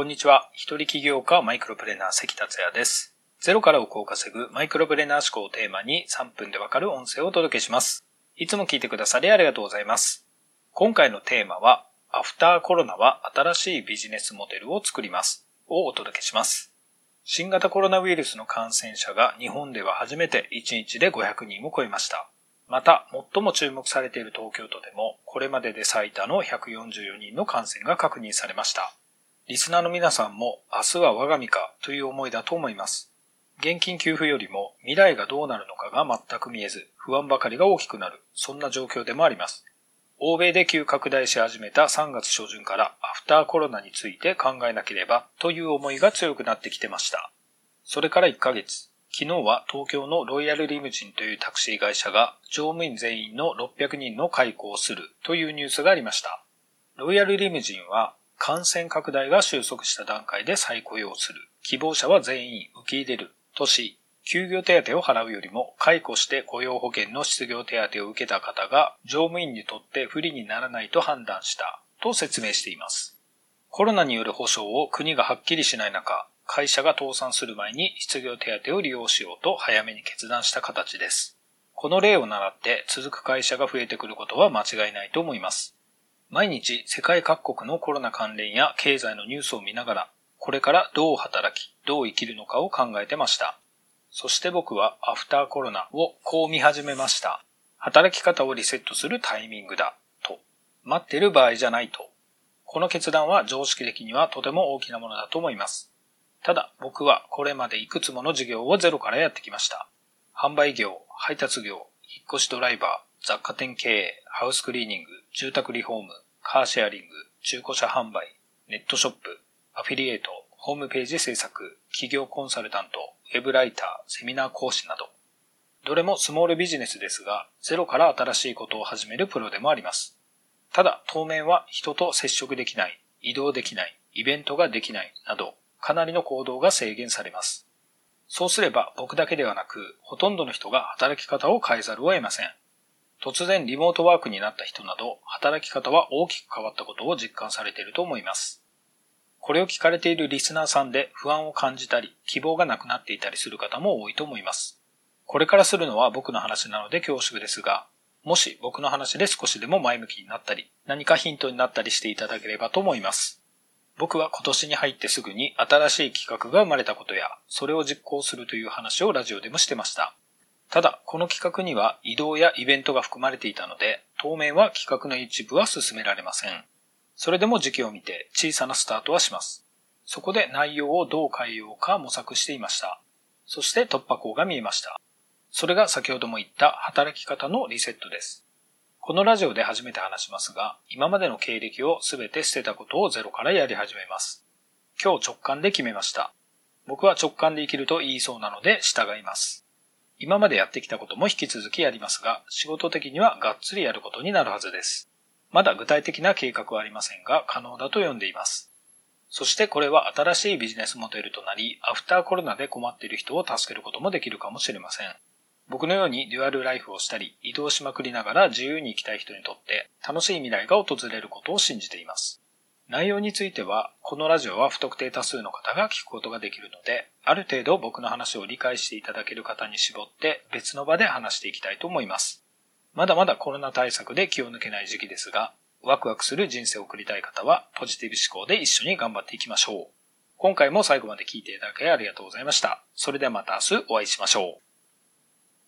こんにちは。一人起業家マイクロプレーナー関達也です。ゼロから億を稼ぐマイクロプレーナー思考をテーマに3分でわかる音声をお届けします。いつも聞いてくださりありがとうございます。今回のテーマは、アフターコロナは新しいビジネスモデルを作りますをお届けします。新型コロナウイルスの感染者が日本では初めて1日で500人を超えました。また、最も注目されている東京都でも、これまでで最多の144人の感染が確認されました。リスナーの皆さんも明日は我が身かという思いだと思います。現金給付よりも未来がどうなるのかが全く見えず、不安ばかりが大きくなる、そんな状況でもあります。欧米で急拡大し始めた3月初旬からアフターコロナについて考えなければという思いが強くなってきてました。それから1ヶ月、昨日は東京のロイヤルリムジンというタクシー会社が乗務員全員の600人の解雇をするというニュースがありました。ロイヤルリムジンは感染拡大が収束した段階で再雇用する。希望者は全員受け入れる。とし、休業手当を払うよりも解雇して雇用保険の失業手当を受けた方が乗務員にとって不利にならないと判断したと説明しています。コロナによる保障を国がはっきりしない中、会社が倒産する前に失業手当を利用しようと早めに決断した形です。この例を習って続く会社が増えてくることは間違いないと思います。毎日世界各国のコロナ関連や経済のニュースを見ながら、これからどう働き、どう生きるのかを考えてました。そして僕はアフターコロナをこう見始めました。働き方をリセットするタイミングだ、と。待ってる場合じゃないと。この決断は常識的にはとても大きなものだと思います。ただ僕はこれまでいくつもの事業をゼロからやってきました。販売業、配達業、引っ越しドライバー、雑貨店経営、ハウスクリーニング、住宅リフォーム、カーシェアリング、中古車販売、ネットショップ、アフィリエイト、ホームページ制作、企業コンサルタント、ウェブライター、セミナー講師など、どれもスモールビジネスですが、ゼロから新しいことを始めるプロでもあります。ただ、当面は人と接触できない、移動できない、イベントができないなど、かなりの行動が制限されます。そうすれば僕だけではなく、ほとんどの人が働き方を変えざるを得ません。突然リモートワークになった人など、働き方は大きく変わったことを実感されていると思います。これを聞かれているリスナーさんで不安を感じたり、希望がなくなっていたりする方も多いと思います。これからするのは僕の話なので恐縮ですが、もし僕の話で少しでも前向きになったり、何かヒントになったりしていただければと思います。僕は今年に入ってすぐに新しい企画が生まれたことや、それを実行するという話をラジオでもしてました。ただ、この企画には移動やイベントが含まれていたので、当面は企画の一部は進められません。それでも時期を見て小さなスタートはします。そこで内容をどう変えようか模索していました。そして突破口が見えました。それが先ほども言った働き方のリセットです。このラジオで初めて話しますが、今までの経歴をすべて捨てたことをゼロからやり始めます。今日直感で決めました。僕は直感で生きると言いそうなので従います。今までやってきたことも引き続きやりますが、仕事的にはがっつりやることになるはずです。まだ具体的な計画はありませんが、可能だと読んでいます。そしてこれは新しいビジネスモデルとなり、アフターコロナで困っている人を助けることもできるかもしれません。僕のようにデュアルライフをしたり、移動しまくりながら自由に生きたい人にとって楽しい未来が訪れることを信じています。内容については、このラジオは不特定多数の方が聞くことができるので、ある程度僕の話を理解していただける方に絞って別の場で話していきたいと思います。まだまだコロナ対策で気を抜けない時期ですが、ワクワクする人生を送りたい方はポジティブ思考で一緒に頑張っていきましょう。今回も最後まで聞いていただきありがとうございました。それではまた明日お会いしましょう。